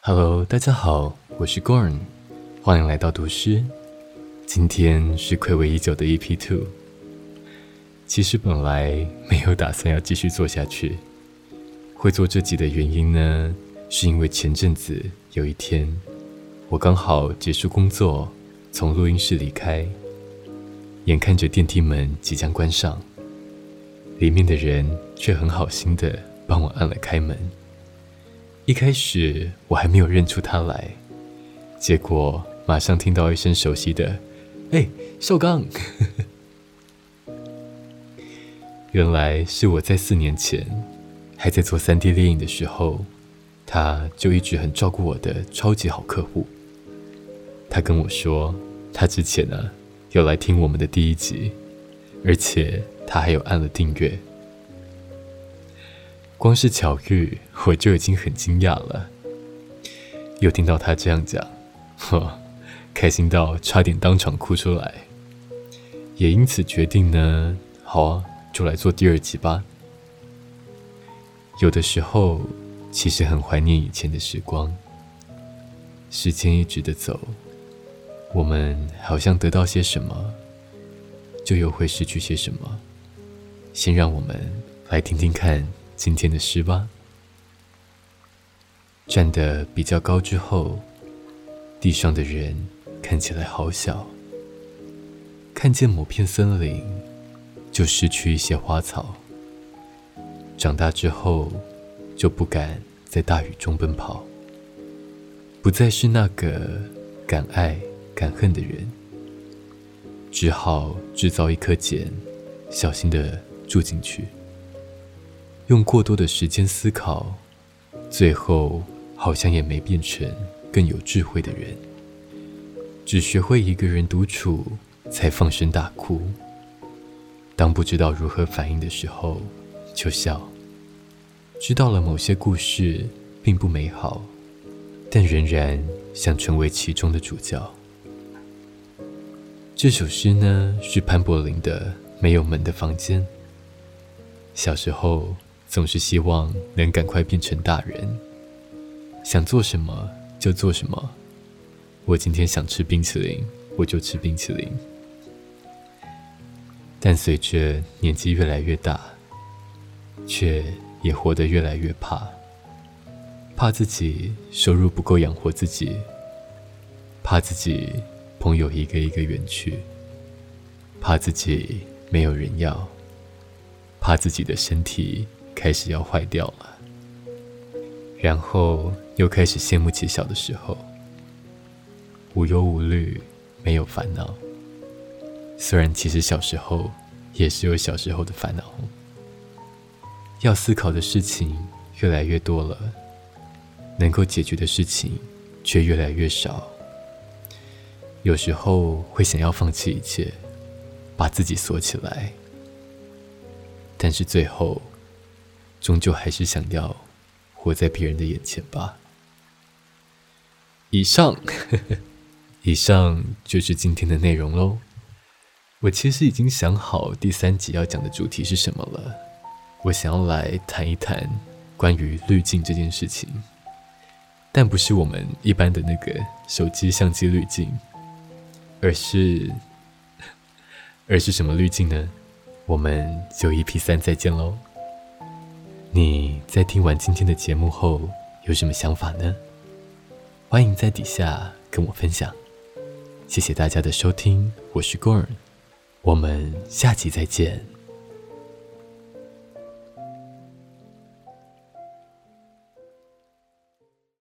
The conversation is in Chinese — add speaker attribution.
Speaker 1: Hello，大家好，我是 Gorn，欢迎来到读诗。今天是暌违已久的 EP Two。其实本来没有打算要继续做下去，会做这集的原因呢，是因为前阵子有一天，我刚好结束工作，从录音室离开，眼看着电梯门即将关上，里面的人却很好心的帮我按了开门。一开始我还没有认出他来，结果马上听到一声熟悉的“哎，少刚”，原来是我在四年前还在做三 D 猎影的时候，他就一直很照顾我的超级好客户。他跟我说，他之前呢有来听我们的第一集，而且他还有按了订阅。光是巧遇，我就已经很惊讶了。又听到他这样讲，呵，开心到差点当场哭出来。也因此决定呢，好啊，就来做第二集吧。有的时候，其实很怀念以前的时光。时间一直的走，我们好像得到些什么，就又会失去些什么。先让我们来听听看。今天的诗吧。站得比较高之后，地上的人看起来好小。看见某片森林，就失去一些花草。长大之后，就不敢在大雨中奔跑，不再是那个敢爱敢恨的人，只好制造一颗茧，小心的住进去。用过多的时间思考，最后好像也没变成更有智慧的人。只学会一个人独处，才放声大哭。当不知道如何反应的时候，就笑。知道了某些故事并不美好，但仍然想成为其中的主角。这首诗呢，是潘柏林的《没有门的房间》。小时候。总是希望能赶快变成大人，想做什么就做什么。我今天想吃冰淇淋，我就吃冰淇淋。但随着年纪越来越大，却也活得越来越怕，怕自己收入不够养活自己，怕自己朋友一个一个远去，怕自己没有人要，怕自己的身体。开始要坏掉了，然后又开始羡慕起小的时候，无忧无虑，没有烦恼。虽然其实小时候也是有小时候的烦恼，要思考的事情越来越多了，能够解决的事情却越来越少。有时候会想要放弃一切，把自己锁起来，但是最后。终究还是想要活在别人的眼前吧。以上，以上就是今天的内容喽。我其实已经想好第三集要讲的主题是什么了。我想要来谈一谈关于滤镜这件事情，但不是我们一般的那个手机相机滤镜，而是，而是什么滤镜呢？我们就 EP 三再见喽。你在听完今天的节目后有什么想法呢？欢迎在底下跟我分享。谢谢大家的收听，我是 Gorn，我们下期再见。